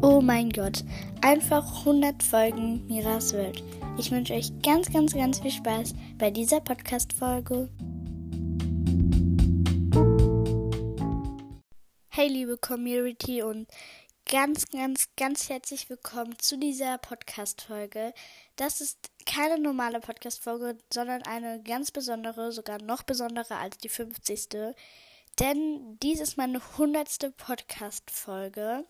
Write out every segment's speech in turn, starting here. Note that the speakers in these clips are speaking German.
Oh mein Gott, einfach 100 Folgen Miras Welt. Ich wünsche euch ganz, ganz, ganz viel Spaß bei dieser Podcast-Folge. Hey liebe Community und ganz, ganz, ganz herzlich willkommen zu dieser Podcast-Folge. Das ist keine normale Podcast-Folge, sondern eine ganz besondere, sogar noch besondere als die 50. Denn dies ist meine 100. Podcast-Folge.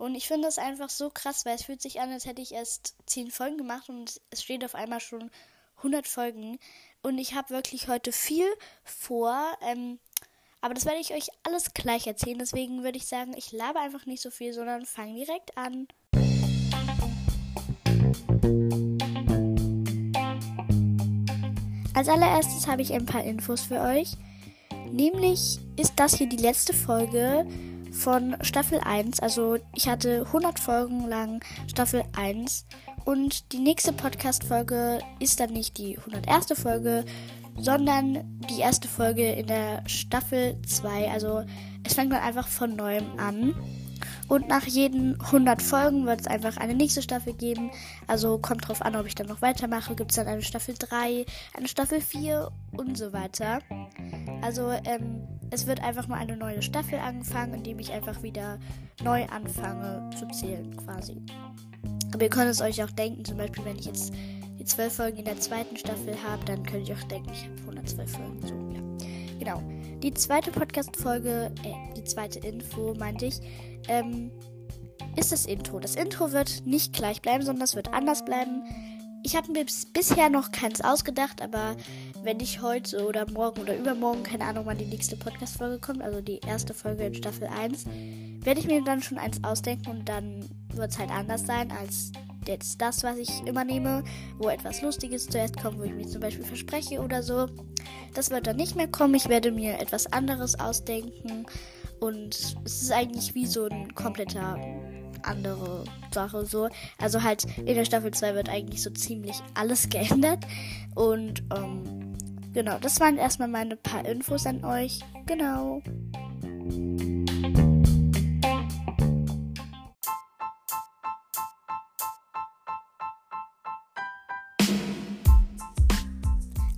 Und ich finde das einfach so krass, weil es fühlt sich an, als hätte ich erst 10 Folgen gemacht und es steht auf einmal schon 100 Folgen. Und ich habe wirklich heute viel vor. Ähm, aber das werde ich euch alles gleich erzählen. Deswegen würde ich sagen, ich labe einfach nicht so viel, sondern fange direkt an. Als allererstes habe ich ein paar Infos für euch. Nämlich ist das hier die letzte Folge von Staffel 1. Also ich hatte 100 Folgen lang Staffel 1 und die nächste Podcast-Folge ist dann nicht die 101. Folge, sondern die erste Folge in der Staffel 2. Also es fängt dann einfach von neuem an. Und nach jeden 100 Folgen wird es einfach eine nächste Staffel geben. Also kommt drauf an, ob ich dann noch weitermache. Gibt es dann eine Staffel 3, eine Staffel 4 und so weiter. Also ähm, es wird einfach mal eine neue Staffel angefangen, indem ich einfach wieder neu anfange zu zählen quasi. Aber ihr könnt es euch auch denken, zum Beispiel wenn ich jetzt die 12 Folgen in der zweiten Staffel habe, dann könnt ihr auch denken, ich habe 112 Folgen. So, ja. Genau. Die zweite Podcast-Folge, äh, die zweite Info, meinte ich, ähm, ist das Intro. Das Intro wird nicht gleich bleiben, sondern es wird anders bleiben. Ich habe mir bisher noch keins ausgedacht, aber wenn ich heute oder morgen oder übermorgen, keine Ahnung, wann die nächste Podcast-Folge kommt, also die erste Folge in Staffel 1, werde ich mir dann schon eins ausdenken und dann wird es halt anders sein als jetzt das, was ich immer nehme, wo etwas Lustiges zuerst kommt, wo ich mich zum Beispiel verspreche oder so. Das wird dann nicht mehr kommen. Ich werde mir etwas anderes ausdenken und es ist eigentlich wie so ein kompletter andere Sache so. Also halt in der Staffel 2 wird eigentlich so ziemlich alles geändert. Und ähm, genau, das waren erstmal meine paar Infos an euch. Genau.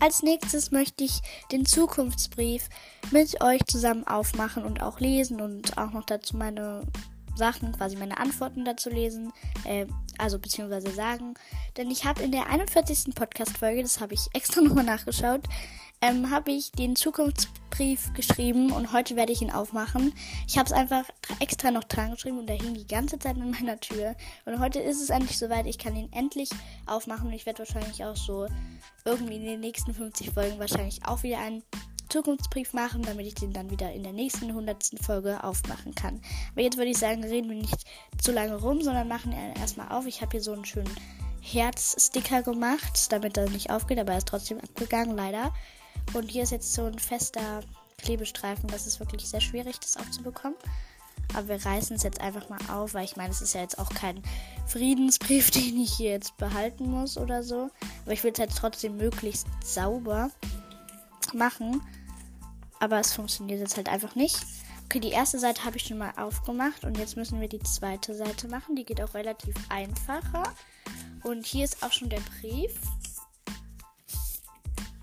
Als nächstes möchte ich den Zukunftsbrief mit euch zusammen aufmachen und auch lesen und auch noch dazu meine Sachen, quasi meine Antworten dazu lesen, äh, also beziehungsweise sagen. Denn ich habe in der 41. Podcast-Folge, das habe ich extra nochmal nachgeschaut, ähm, habe ich den Zukunftsbrief geschrieben und heute werde ich ihn aufmachen. Ich habe es einfach extra noch dran geschrieben und der hing die ganze Zeit in meiner Tür. Und heute ist es endlich soweit, ich kann ihn endlich aufmachen und ich werde wahrscheinlich auch so irgendwie in den nächsten 50 Folgen wahrscheinlich auch wieder einen Zukunftsbrief machen, damit ich den dann wieder in der nächsten 100. Folge aufmachen kann. Aber jetzt würde ich sagen, reden wir nicht zu lange rum, sondern machen erstmal auf. Ich habe hier so einen schönen Herzsticker gemacht, damit er nicht aufgeht, aber er ist trotzdem abgegangen, leider. Und hier ist jetzt so ein fester Klebestreifen. Das ist wirklich sehr schwierig, das aufzubekommen. Aber wir reißen es jetzt einfach mal auf, weil ich meine, es ist ja jetzt auch kein Friedensbrief, den ich hier jetzt behalten muss oder so. Aber ich will es halt trotzdem möglichst sauber machen. Aber es funktioniert jetzt halt einfach nicht. Okay, die erste Seite habe ich schon mal aufgemacht und jetzt müssen wir die zweite Seite machen. Die geht auch relativ einfacher. Und hier ist auch schon der Brief.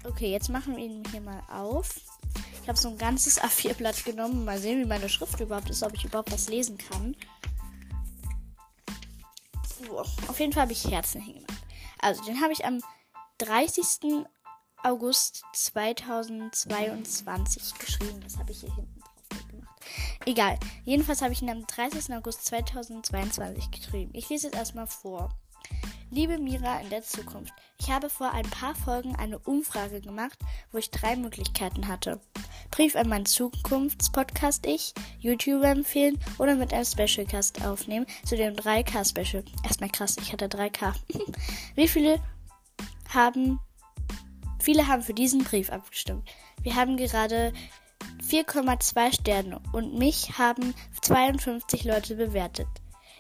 Okay, jetzt machen wir ihn hier mal auf. Ich habe so ein ganzes A4-Blatt genommen. Mal sehen, wie meine Schrift überhaupt ist, ob ich überhaupt was lesen kann. So, auf jeden Fall habe ich Herzen hingemacht. Also, den habe ich am 30. August 2022 geschrieben. Das habe ich hier hinten drauf gemacht. Egal. Jedenfalls habe ich ihn am 30. August 2022 geschrieben. Ich lese jetzt erstmal vor. Liebe Mira in der Zukunft, ich habe vor ein paar Folgen eine Umfrage gemacht, wo ich drei Möglichkeiten hatte. Brief an meinen Zukunftspodcast ich, YouTuber empfehlen oder mit einem Specialcast aufnehmen zu dem 3K Special. Erstmal krass, ich hatte 3K. Wie viele haben viele haben für diesen Brief abgestimmt. Wir haben gerade 4,2 Sterne und mich haben 52 Leute bewertet.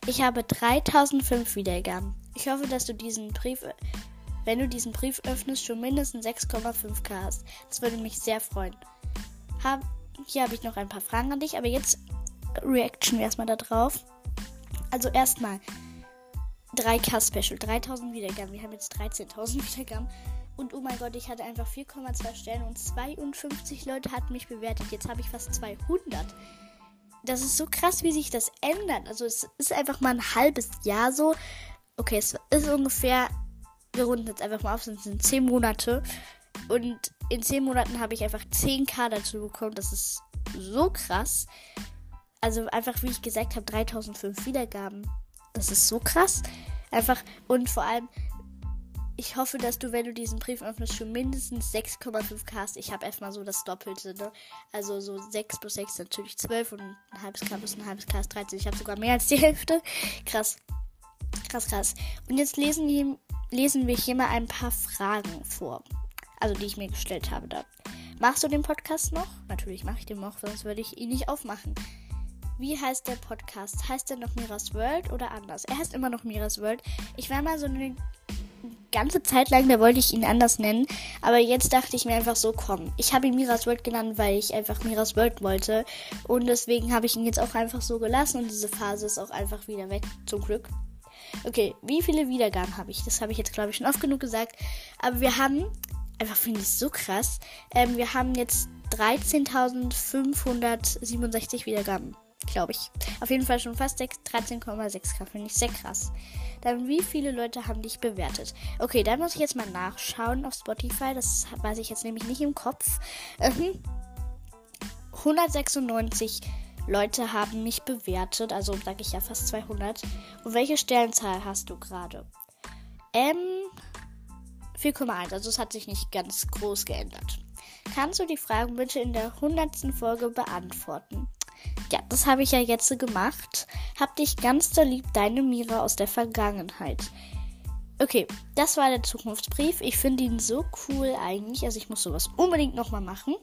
Ich habe 3005 Wiedergaben. Ich hoffe, dass du diesen Brief, wenn du diesen Brief öffnest, schon mindestens 6,5k hast. Das würde mich sehr freuen. Hab, hier habe ich noch ein paar Fragen an dich, aber jetzt reaction erstmal da drauf. Also erstmal 3K Special, 3000 Wiedergaben. Wir haben jetzt 13.000 Wiedergaben. Und oh mein Gott, ich hatte einfach 4,2 Sterne und 52 Leute hatten mich bewertet. Jetzt habe ich fast 200. Das ist so krass, wie sich das ändert. Also es ist einfach mal ein halbes Jahr so. Okay, es ist ungefähr, wir runden jetzt einfach mal auf, es sind 10 Monate. Und in 10 Monaten habe ich einfach 10k dazu bekommen. Das ist so krass. Also einfach, wie ich gesagt habe, 3005 Wiedergaben. Das ist so krass. Einfach und vor allem, ich hoffe, dass du, wenn du diesen Brief öffnest, schon mindestens 6,5k hast. Ich habe erstmal so das Doppelte, ne? Also so 6 plus 6 natürlich 12 und ein halbes K plus ein halbes K ist 13. Ich habe sogar mehr als die Hälfte. Krass. Krass, krass. Und jetzt lesen, die, lesen wir hier mal ein paar Fragen vor. Also die ich mir gestellt habe da. Machst du den Podcast noch? Natürlich mache ich den noch, sonst würde ich ihn nicht aufmachen. Wie heißt der Podcast? Heißt er noch Miras World oder anders? Er heißt immer noch Miras World. Ich war mal so eine ganze Zeit lang, da wollte ich ihn anders nennen. Aber jetzt dachte ich mir einfach so, komm, ich habe ihn Miras World genannt, weil ich einfach Miras World wollte. Und deswegen habe ich ihn jetzt auch einfach so gelassen und diese Phase ist auch einfach wieder weg, zum Glück. Okay, wie viele Wiedergaben habe ich? Das habe ich jetzt, glaube ich, schon oft genug gesagt. Aber wir haben, einfach finde ich so krass, ähm, wir haben jetzt 13.567 Wiedergaben glaube ich. Auf jeden Fall schon fast 13,6k, finde ich sehr krass. Dann, wie viele Leute haben dich bewertet? Okay, da muss ich jetzt mal nachschauen auf Spotify. Das weiß ich jetzt nämlich nicht im Kopf. Ähm, 196 Leute haben mich bewertet, also sage ich ja fast 200. Und welche Sternzahl hast du gerade? Ähm, 4,1, also es hat sich nicht ganz groß geändert. Kannst du die Fragen bitte in der 100. Folge beantworten? Ja, das habe ich ja jetzt gemacht. Hab dich ganz doll lieb, deine Mira aus der Vergangenheit. Okay, das war der Zukunftsbrief. Ich finde ihn so cool eigentlich. Also ich muss sowas unbedingt nochmal machen.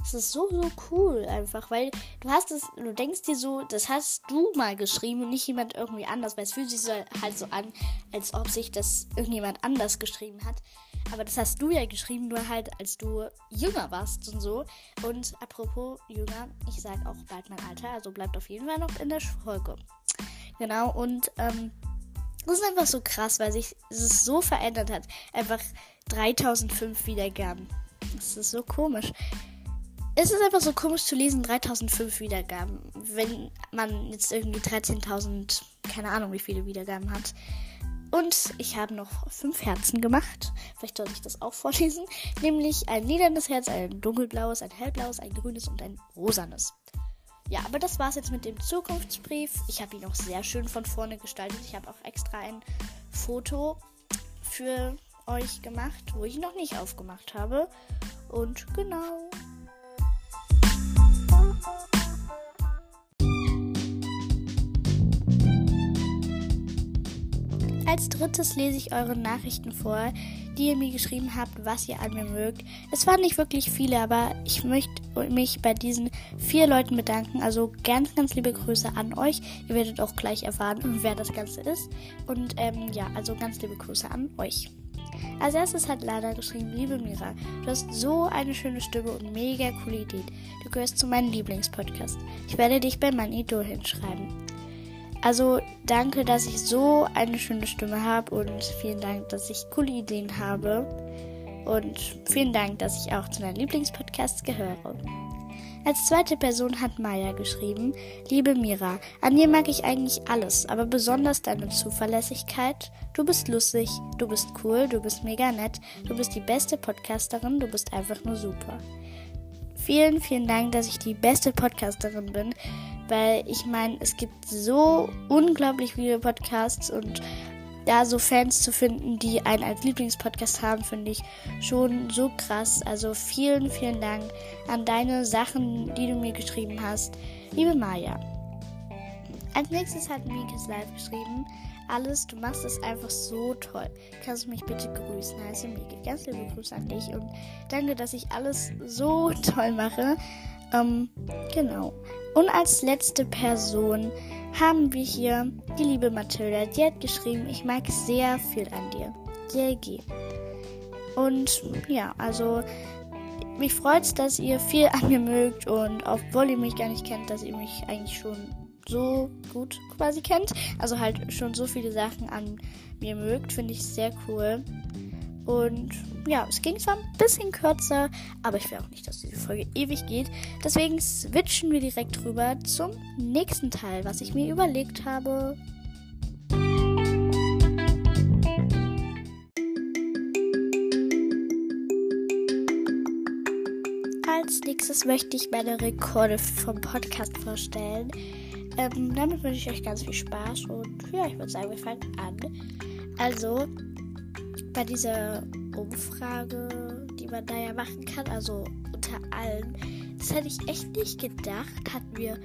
Das ist so, so cool einfach, weil du hast es, du denkst dir so, das hast du mal geschrieben und nicht jemand irgendwie anders, weil es fühlt sich so, halt so an, als ob sich das irgendjemand anders geschrieben hat. Aber das hast du ja geschrieben, nur halt, als du jünger warst und so. Und apropos jünger, ich sage auch bald mein Alter, also bleibt auf jeden Fall noch in der Folge. Genau, und ähm, das ist einfach so krass, weil sich es so verändert hat. Einfach 3005 Wiedergaben. Das ist so komisch. Es ist einfach so komisch zu lesen, 3005 Wiedergaben. Wenn man jetzt irgendwie 13.000, keine Ahnung wie viele Wiedergaben hat. Und ich habe noch fünf Herzen gemacht. Vielleicht sollte ich das auch vorlesen. Nämlich ein lilanes Herz, ein dunkelblaues, ein hellblaues, ein grünes und ein rosanes. Ja, aber das war's jetzt mit dem Zukunftsbrief. Ich habe ihn auch sehr schön von vorne gestaltet. Ich habe auch extra ein Foto für euch gemacht, wo ich noch nicht aufgemacht habe. Und genau. Als drittes lese ich eure Nachrichten vor, die ihr mir geschrieben habt, was ihr an mir mögt. Es waren nicht wirklich viele, aber ich möchte mich bei diesen vier Leuten bedanken. Also ganz, ganz liebe Grüße an euch. Ihr werdet auch gleich erfahren, wer das Ganze ist. Und ähm, ja, also ganz liebe Grüße an euch. Als erstes hat Lada geschrieben, liebe Mira, du hast so eine schöne Stimme und mega coole Idee. Du gehörst zu meinem Lieblingspodcast. Ich werde dich bei meinem Idol hinschreiben. Also danke, dass ich so eine schöne Stimme habe und vielen Dank, dass ich coole Ideen habe. Und vielen Dank, dass ich auch zu deinen Lieblingspodcasts gehöre. Als zweite Person hat Maya geschrieben, liebe Mira, an dir mag ich eigentlich alles, aber besonders deine Zuverlässigkeit. Du bist lustig, du bist cool, du bist mega nett, du bist die beste Podcasterin, du bist einfach nur super. Vielen, vielen Dank, dass ich die beste Podcasterin bin weil ich meine, es gibt so unglaublich viele Podcasts und da so Fans zu finden, die einen als Lieblingspodcast haben, finde ich schon so krass. Also vielen, vielen Dank an deine Sachen, die du mir geschrieben hast. Liebe Maya. Als nächstes hat Mikes Live geschrieben. Alles, du machst es einfach so toll. Kannst du mich bitte grüßen? Heiße Mike. Ganz liebe Grüße an dich und danke, dass ich alles so toll mache. Ähm, genau. Und als letzte Person haben wir hier die liebe Mathilda. Die hat geschrieben, ich mag sehr viel an dir. JG. Und ja, also mich freut es, dass ihr viel an mir mögt und obwohl ihr mich gar nicht kennt, dass ihr mich eigentlich schon so gut quasi kennt. Also halt schon so viele Sachen an mir mögt. Finde ich sehr cool. Und ja, es ging zwar ein bisschen kürzer, aber ich will auch nicht, dass diese Folge ewig geht. Deswegen switchen wir direkt rüber zum nächsten Teil, was ich mir überlegt habe. Als nächstes möchte ich meine Rekorde vom Podcast vorstellen. Ähm, damit wünsche ich euch ganz viel Spaß und ja, ich würde sagen, wir fangen an. Also, bei dieser Umfrage, die man da ja machen kann, also unter allen, das hätte ich echt nicht gedacht, hatten wir,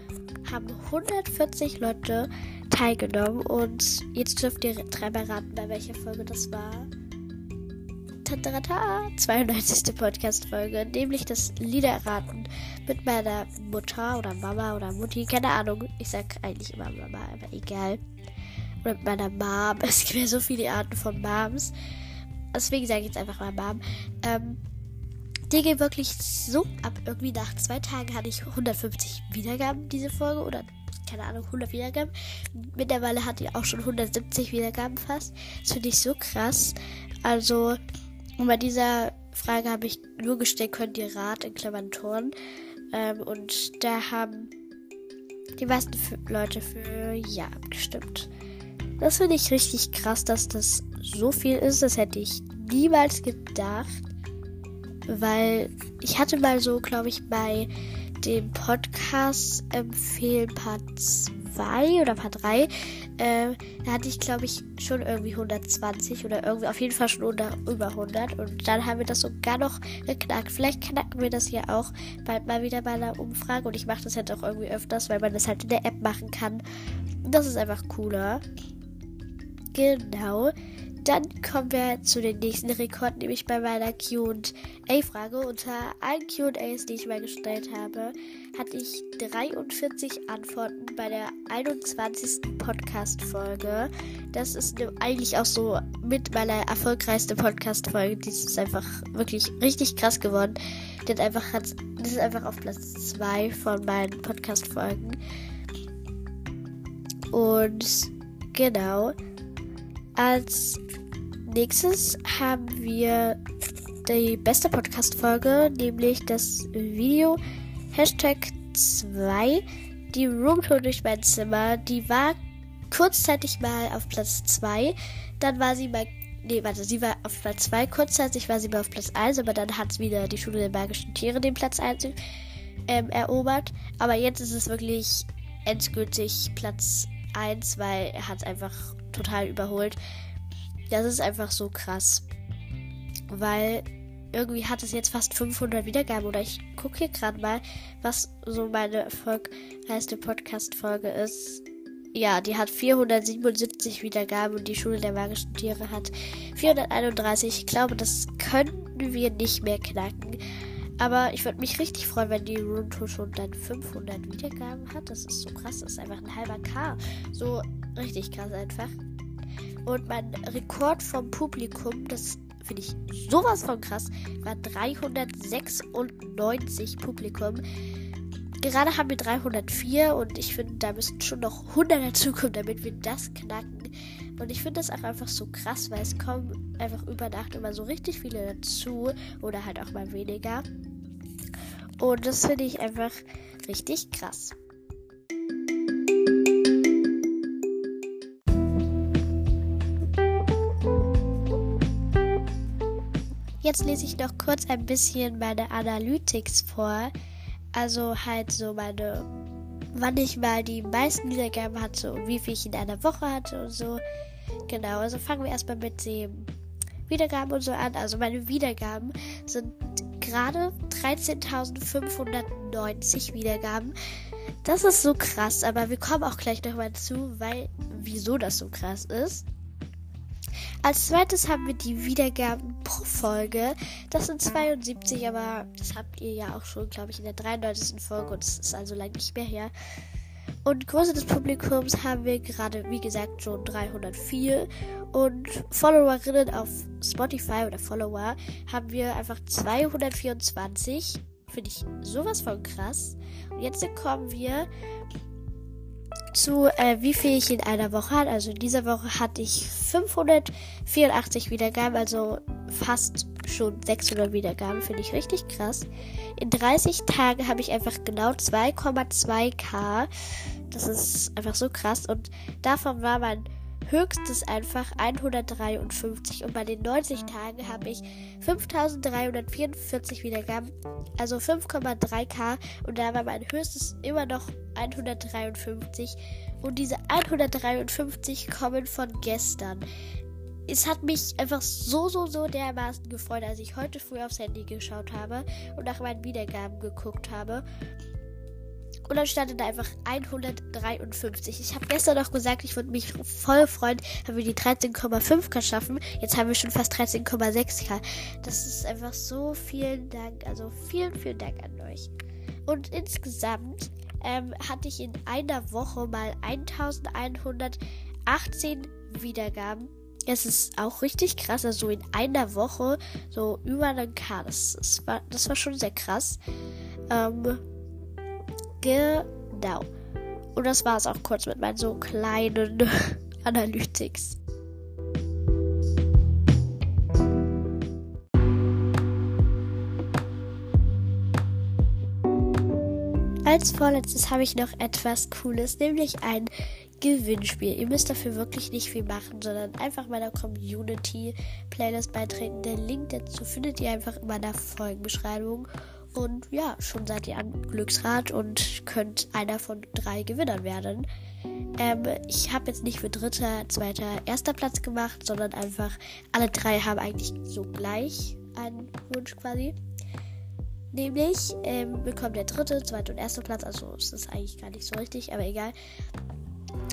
haben 140 Leute teilgenommen und jetzt dürft ihr dreimal raten, bei welcher Folge das war. Tatarata, 92. Podcast-Folge, nämlich das Liederraten mit meiner Mutter oder Mama oder Mutti, keine Ahnung. Ich sag eigentlich immer Mama, aber egal. Oder mit meiner Mom. Es gibt ja so viele Arten von Moms. Deswegen sage ich jetzt einfach mal Mom. Ähm, die geht wirklich so ab. Irgendwie nach zwei Tagen hatte ich 150 Wiedergaben, diese Folge. Oder keine Ahnung, 100 Wiedergaben. Mittlerweile hat die auch schon 170 Wiedergaben fast. Das finde ich so krass. Also, und bei dieser Frage habe ich nur gestellt, könnt ihr Rat in Klammern Toren. Ähm, und da haben die meisten Leute für Ja abgestimmt. Das finde ich richtig krass, dass das so viel ist. Das hätte ich niemals gedacht. Weil ich hatte mal so, glaube ich, bei dem Podcast empfehlen Part 2 oder Part 3, äh, da hatte ich, glaube ich, schon irgendwie 120 oder irgendwie auf jeden Fall schon unter, über 100. Und dann haben wir das sogar noch geknackt. Vielleicht knacken wir das ja auch bald mal wieder bei einer Umfrage. Und ich mache das halt auch irgendwie öfters, weil man das halt in der App machen kann. Das ist einfach cooler. Genau. Dann kommen wir zu den nächsten Rekord, nämlich bei meiner QA-Frage. Unter allen QAs, die ich mal gestellt habe, hatte ich 43 Antworten bei der 21. Podcast-Folge. Das ist eigentlich auch so mit meiner erfolgreichste Podcast-Folge. Die ist einfach wirklich richtig krass geworden. Das ist einfach auf Platz 2 von meinen Podcast-Folgen. Und genau. Als nächstes haben wir die beste Podcast-Folge, nämlich das Video Hashtag 2, die Roomtour durch mein Zimmer. Die war kurzzeitig mal auf Platz 2, dann war sie mal Nee, warte, sie war auf Platz 2. Kurzzeitig war sie mal auf Platz 1, aber dann hat wieder die Schule der magischen Tiere den Platz 1 ähm, erobert. Aber jetzt ist es wirklich endgültig Platz 1, weil er hat einfach total überholt. Das ist einfach so krass. Weil irgendwie hat es jetzt fast 500 Wiedergaben. Oder ich gucke hier gerade mal, was so meine erfolgreichste Podcast-Folge ist. Ja, die hat 477 Wiedergaben und die Schule der magischen Tiere hat 431. Ich glaube, das können wir nicht mehr knacken. Aber ich würde mich richtig freuen, wenn die Rune Tour schon dann 500 Wiedergaben hat. Das ist so krass. Das ist einfach ein halber K. So richtig krass einfach. Und mein Rekord vom Publikum, das finde ich sowas von krass, war 396 Publikum. Gerade haben wir 304 und ich finde, da müssen schon noch 100 dazukommen, damit wir das knacken. Und ich finde das auch einfach so krass, weil es kommen einfach über Nacht immer so richtig viele dazu oder halt auch mal weniger. Und das finde ich einfach richtig krass. Jetzt lese ich noch kurz ein bisschen meine Analytics vor. Also halt so meine, wann ich mal die meisten Wiedergaben hatte und wie viel ich in einer Woche hatte und so. Genau, also fangen wir erstmal mit dem Wiedergaben und so an. Also meine Wiedergaben sind gerade 13.590 Wiedergaben. Das ist so krass, aber wir kommen auch gleich nochmal zu, weil wieso das so krass ist. Als zweites haben wir die Wiedergaben pro Folge. Das sind 72, aber das habt ihr ja auch schon, glaube ich, in der 93. Folge und das ist also lange nicht mehr her. Und Größe des Publikums haben wir gerade, wie gesagt, schon 304. Und Followerinnen auf Spotify oder Follower haben wir einfach 224. Finde ich sowas von krass. Und jetzt kommen wir zu, äh, wie viel ich in einer Woche hatte. Also in dieser Woche hatte ich 584 Wiedergaben, also fast schon 600 Wiedergaben, finde ich richtig krass. In 30 Tagen habe ich einfach genau 2,2k. Das ist einfach so krass. Und davon war mein höchstes einfach 153 und bei den 90 Tagen habe ich 5344 Wiedergaben, also 5,3k und da war mein höchstes immer noch 153 und diese 153 kommen von gestern. Es hat mich einfach so, so, so dermaßen gefreut, als ich heute früh aufs Handy geschaut habe und nach meinen Wiedergaben geguckt habe. Und dann stand da einfach 153. Ich habe gestern noch gesagt, ich würde mich voll freuen, wenn wir die 13,5k schaffen. Jetzt haben wir schon fast 13,6k. Das ist einfach so vielen Dank. Also vielen, vielen Dank an euch. Und insgesamt ähm, hatte ich in einer Woche mal 1118 Wiedergaben. Es ist auch richtig krass. Also in einer Woche so über einen K. Das, das, war, das war schon sehr krass. Ähm, Genau. Und das war es auch kurz mit meinen so kleinen Analytics. Als vorletztes habe ich noch etwas Cooles, nämlich ein Gewinnspiel. Ihr müsst dafür wirklich nicht viel machen, sondern einfach meiner Community-Playlist beitreten. Den Link dazu findet ihr einfach in meiner Folgenbeschreibung. Und ja, schon seid ihr am Glücksrad und könnt einer von drei Gewinnern werden. Ähm, ich habe jetzt nicht für dritter, zweiter, erster Platz gemacht, sondern einfach alle drei haben eigentlich so gleich einen Wunsch quasi. Nämlich ähm, bekommt der dritte, zweite und erste Platz, also ist das eigentlich gar nicht so richtig, aber egal.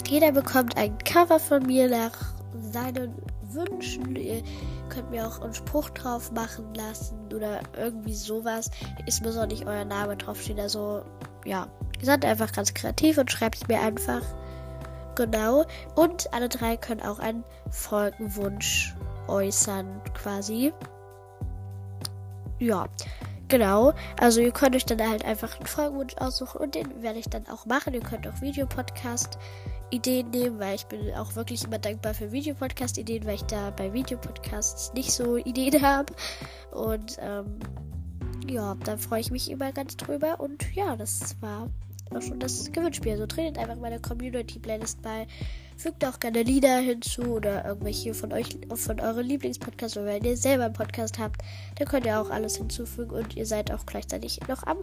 Jeder bekommt ein Cover von mir nach seinen Wünschen. Ihr könnt mir auch einen Spruch drauf machen lassen oder irgendwie sowas. Ist mir so nicht euer Name draufstehen. Also, ja. Ihr seid einfach ganz kreativ und schreibt es mir einfach. Genau. Und alle drei können auch einen Folgenwunsch äußern, quasi. Ja. Genau, also ihr könnt euch dann halt einfach einen Folgenwunsch aussuchen und den werde ich dann auch machen. Ihr könnt auch Videopodcast Ideen nehmen, weil ich bin auch wirklich immer dankbar für Videopodcast-Ideen, weil ich da bei Videopodcasts nicht so Ideen habe. Und ähm, ja, da freue ich mich immer ganz drüber. Und ja, das war schon das Gewinnspiel. Also tretet einfach meine Community-Playlist bei. Fügt auch gerne Lieder hinzu oder irgendwelche von euch, von euren Lieblingspodcasts. Oder wenn ihr selber einen Podcast habt, dann könnt ihr auch alles hinzufügen und ihr seid auch gleichzeitig noch am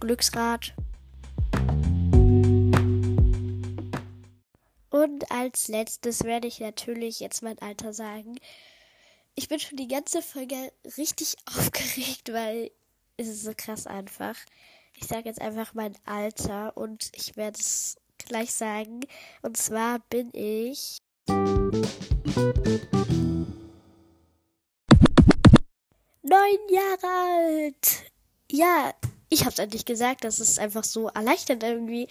Glücksrad. Und als letztes werde ich natürlich jetzt mein Alter sagen. Ich bin schon die ganze Folge richtig aufgeregt, weil es ist so krass einfach. Ich sage jetzt einfach mein Alter und ich werde es gleich sagen. Und zwar bin ich. Neun Jahre alt! Ja, ich habe es endlich gesagt. Das ist einfach so erleichternd irgendwie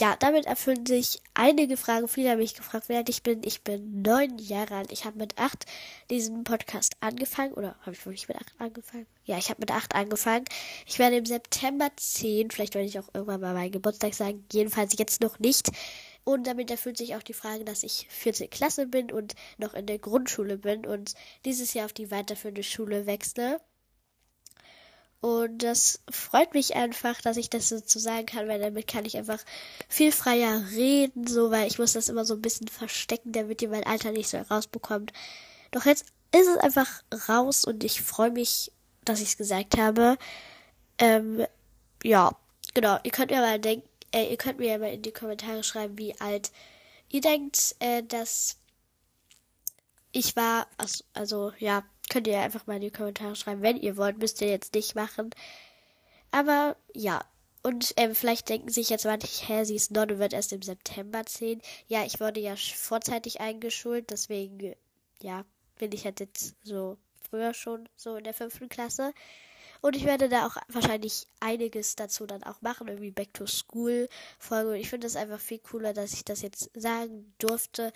ja, damit erfüllen sich einige Fragen. Viele haben mich gefragt, wer ich bin. Ich bin neun Jahre alt. Ich habe mit acht diesen Podcast angefangen. Oder habe ich wirklich mit acht angefangen? Ja, ich habe mit acht angefangen. Ich werde im September zehn. Vielleicht werde ich auch irgendwann mal meinen Geburtstag sagen. Jedenfalls jetzt noch nicht. Und damit erfüllt sich auch die Frage, dass ich 14 Klasse bin und noch in der Grundschule bin und dieses Jahr auf die weiterführende Schule wechsle. Und das freut mich einfach, dass ich das so sagen kann, weil damit kann ich einfach viel freier reden, so, weil ich muss das immer so ein bisschen verstecken, damit ihr mein Alter nicht so herausbekommt. Doch jetzt ist es einfach raus und ich freue mich, dass ich es gesagt habe. Ähm, ja, genau. Ihr könnt mir mal denken, äh, ihr könnt mir ja mal in die Kommentare schreiben, wie alt ihr denkt, äh, dass ich war. Also, also ja, Könnt ihr einfach mal in die Kommentare schreiben, wenn ihr wollt. Müsst ihr jetzt nicht machen. Aber ja. Und ähm, vielleicht denken sich jetzt manche, hä, sie ist 9 und wird erst im September 10. Ja, ich wurde ja vorzeitig eingeschult, deswegen, ja, bin ich halt jetzt so früher schon so in der fünften Klasse. Und ich werde da auch wahrscheinlich einiges dazu dann auch machen, irgendwie Back to School Folge. Und ich finde es einfach viel cooler, dass ich das jetzt sagen durfte,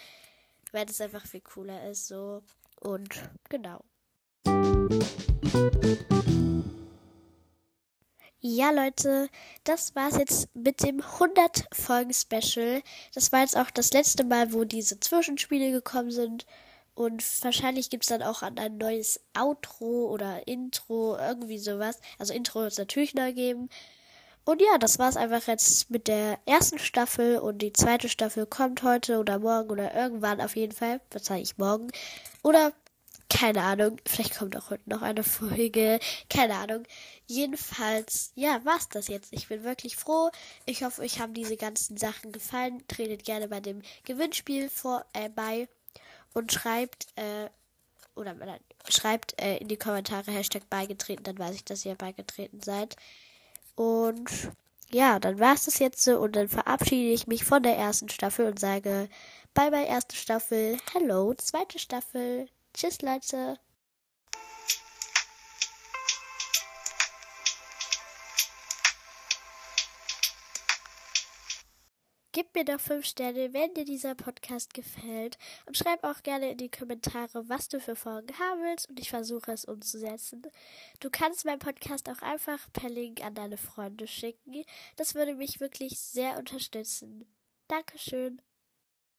weil es einfach viel cooler ist, so. Und genau. Ja, Leute, das war's jetzt mit dem 100 Folgen Special. Das war jetzt auch das letzte Mal, wo diese Zwischenspiele gekommen sind. Und wahrscheinlich gibt's dann auch ein neues Outro oder Intro, irgendwie sowas. Also Intro wird es natürlich neu geben. Und ja, das war's einfach jetzt mit der ersten Staffel und die zweite Staffel kommt heute oder morgen oder irgendwann auf jeden Fall. Wahrscheinlich morgen. Oder keine Ahnung, vielleicht kommt auch heute noch eine Folge. Keine Ahnung. Jedenfalls, ja, war's das jetzt. Ich bin wirklich froh. Ich hoffe, euch haben diese ganzen Sachen gefallen. Tretet gerne bei dem Gewinnspiel vor, äh, bei und schreibt, äh, oder nein, schreibt äh, in die Kommentare Hashtag beigetreten, dann weiß ich, dass ihr beigetreten seid. Und ja, dann war's das jetzt so und dann verabschiede ich mich von der ersten Staffel und sage bye bye erste Staffel, hello zweite Staffel. Tschüss Leute. Gib mir doch 5 Sterne, wenn dir dieser Podcast gefällt. Und schreib auch gerne in die Kommentare, was du für Folgen haben willst. Und ich versuche es umzusetzen. Du kannst meinen Podcast auch einfach per Link an deine Freunde schicken. Das würde mich wirklich sehr unterstützen. Dankeschön.